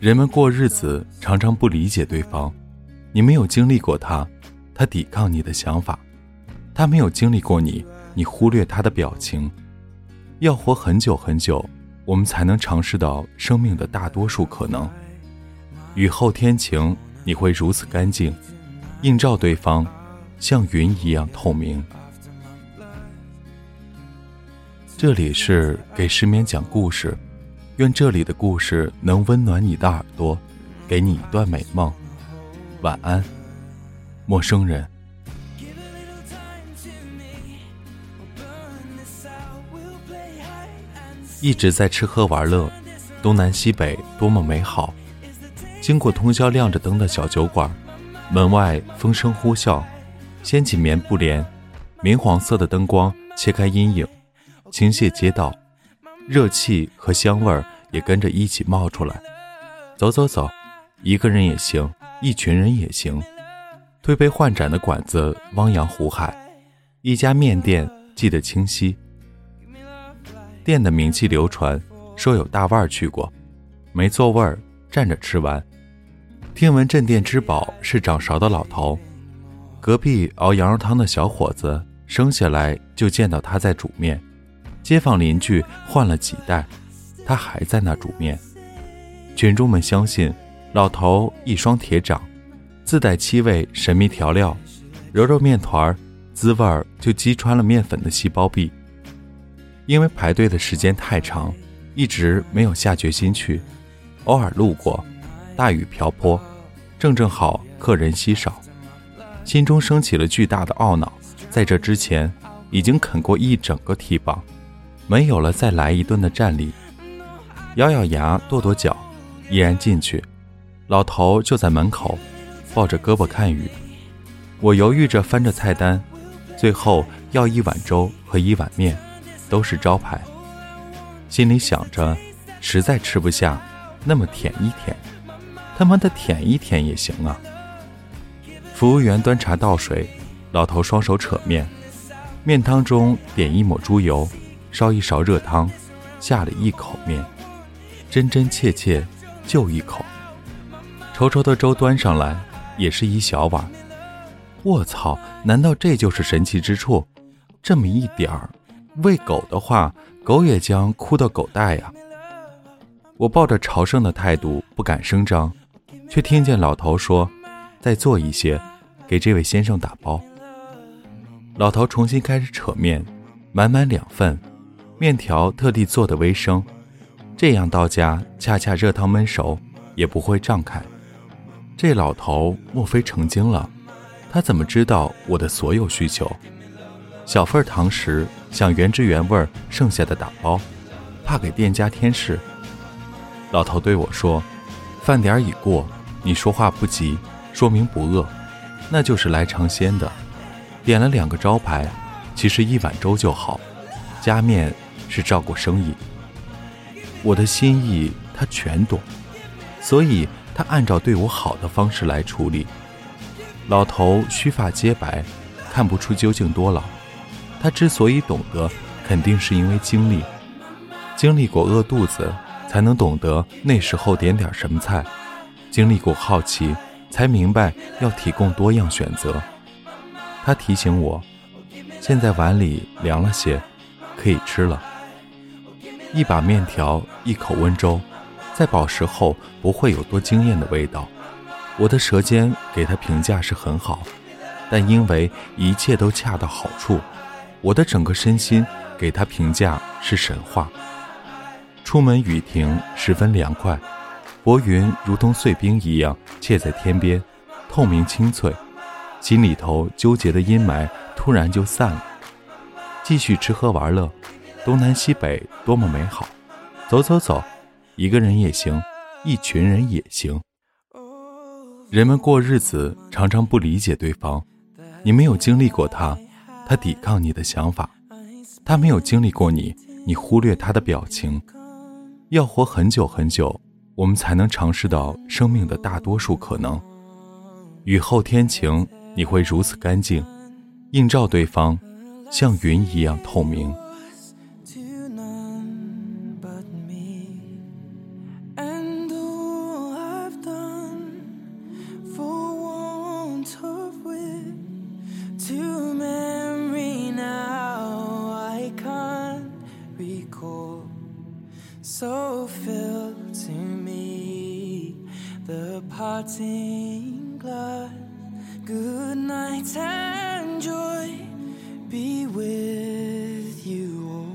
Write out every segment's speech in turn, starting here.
人们过日子常常不理解对方，你没有经历过他，他抵抗你的想法；他没有经历过你，你忽略他的表情。要活很久很久，我们才能尝试到生命的大多数可能。雨后天晴，你会如此干净，映照对方，像云一样透明。这里是给失眠讲故事。愿这里的故事能温暖你的耳朵，给你一段美梦。晚安，陌生人。一直在吃喝玩乐，东南西北多么美好。经过通宵亮着灯的小酒馆，门外风声呼啸，掀起棉布帘，明黄色的灯光切开阴影，倾泻街道。热气和香味儿也跟着一起冒出来。走走走，一个人也行，一群人也行。推杯换盏的馆子汪洋湖海，一家面店记得清晰。店的名气流传，说有大腕儿去过，没座位儿，站着吃完。听闻镇店之宝是掌勺的老头，隔壁熬羊肉汤的小伙子生下来就见到他在煮面。街坊邻居换了几代，他还在那煮面。群众们相信，老头一双铁掌，自带七味神秘调料，揉揉面团滋味就击穿了面粉的细胞壁。因为排队的时间太长，一直没有下决心去。偶尔路过，大雨瓢泼，正正好客人稀少，心中升起了巨大的懊恼。在这之前，已经啃过一整个屉棒。没有了再来一顿的战力，咬咬牙，跺跺脚，依然进去。老头就在门口，抱着胳膊看雨。我犹豫着翻着菜单，最后要一碗粥和一碗面，都是招牌。心里想着，实在吃不下，那么舔一舔，他妈的舔一舔也行啊。服务员端茶倒水，老头双手扯面，面汤中点一抹猪油。烧一勺热汤，下了一口面，真真切切就一口。稠稠的粥端上来，也是一小碗。卧槽！难道这就是神奇之处？这么一点儿，喂狗的话，狗也将哭到狗带呀！我抱着朝圣的态度，不敢声张，却听见老头说：“再做一些，给这位先生打包。”老头重新开始扯面，满满两份。面条特地做的微生，这样到家恰恰热汤焖熟，也不会胀开。这老头莫非成精了？他怎么知道我的所有需求？小份糖食想原汁原味剩下的打包，怕给店家添事。老头对我说：“饭点已过，你说话不急，说明不饿，那就是来尝鲜的。点了两个招牌，其实一碗粥就好，加面。”是照顾生意，我的心意他全懂，所以他按照对我好的方式来处理。老头须发皆白，看不出究竟多老。他之所以懂得，肯定是因为经历，经历过饿肚子，才能懂得那时候点点什么菜；经历过好奇，才明白要提供多样选择。他提醒我，现在碗里凉了些，可以吃了。一把面条，一口温粥，在饱食后不会有多惊艳的味道。我的舌尖给他评价是很好，但因为一切都恰到好处，我的整个身心给他评价是神话。出门雨停，十分凉快，薄云如同碎冰一样嵌在天边，透明清脆，心里头纠结的阴霾突然就散了。继续吃喝玩乐。东南西北多么美好，走走走，一个人也行，一群人也行。人们过日子常常不理解对方，你没有经历过他，他抵抗你的想法；他没有经历过你，你忽略他的表情。要活很久很久，我们才能尝试到生命的大多数可能。雨后天晴，你会如此干净，映照对方，像云一样透明。Parting glass. Good night and joy be with you all.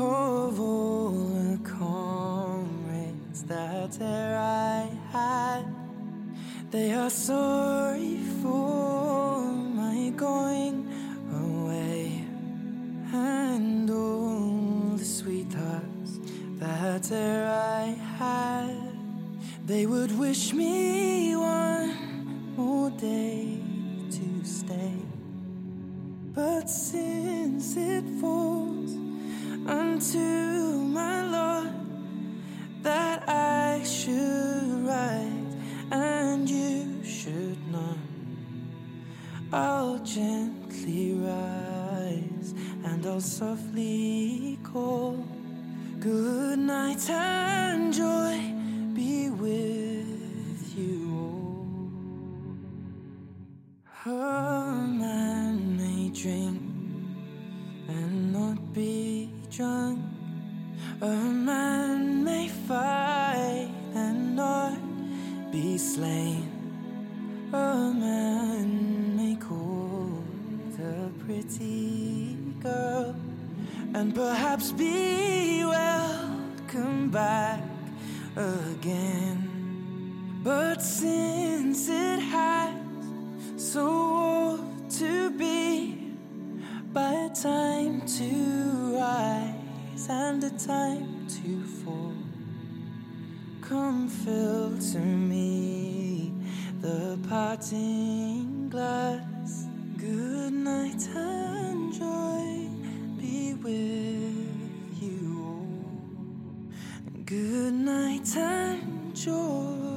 Of all the comrades that e'er I had, they are sorry e'er I had, they would wish me one more day to stay. But since it falls unto my lot that I should write and you should not, I'll gently rise and I'll softly call. Good night and joy be with you all. A man may drink and not be drunk. A man may fight and not be slain. A man and perhaps be welcome back again. But since it has so ought to be by a time to rise and a time to fall. Come fill to me the parting glass. Good night and joy Good night time, joy.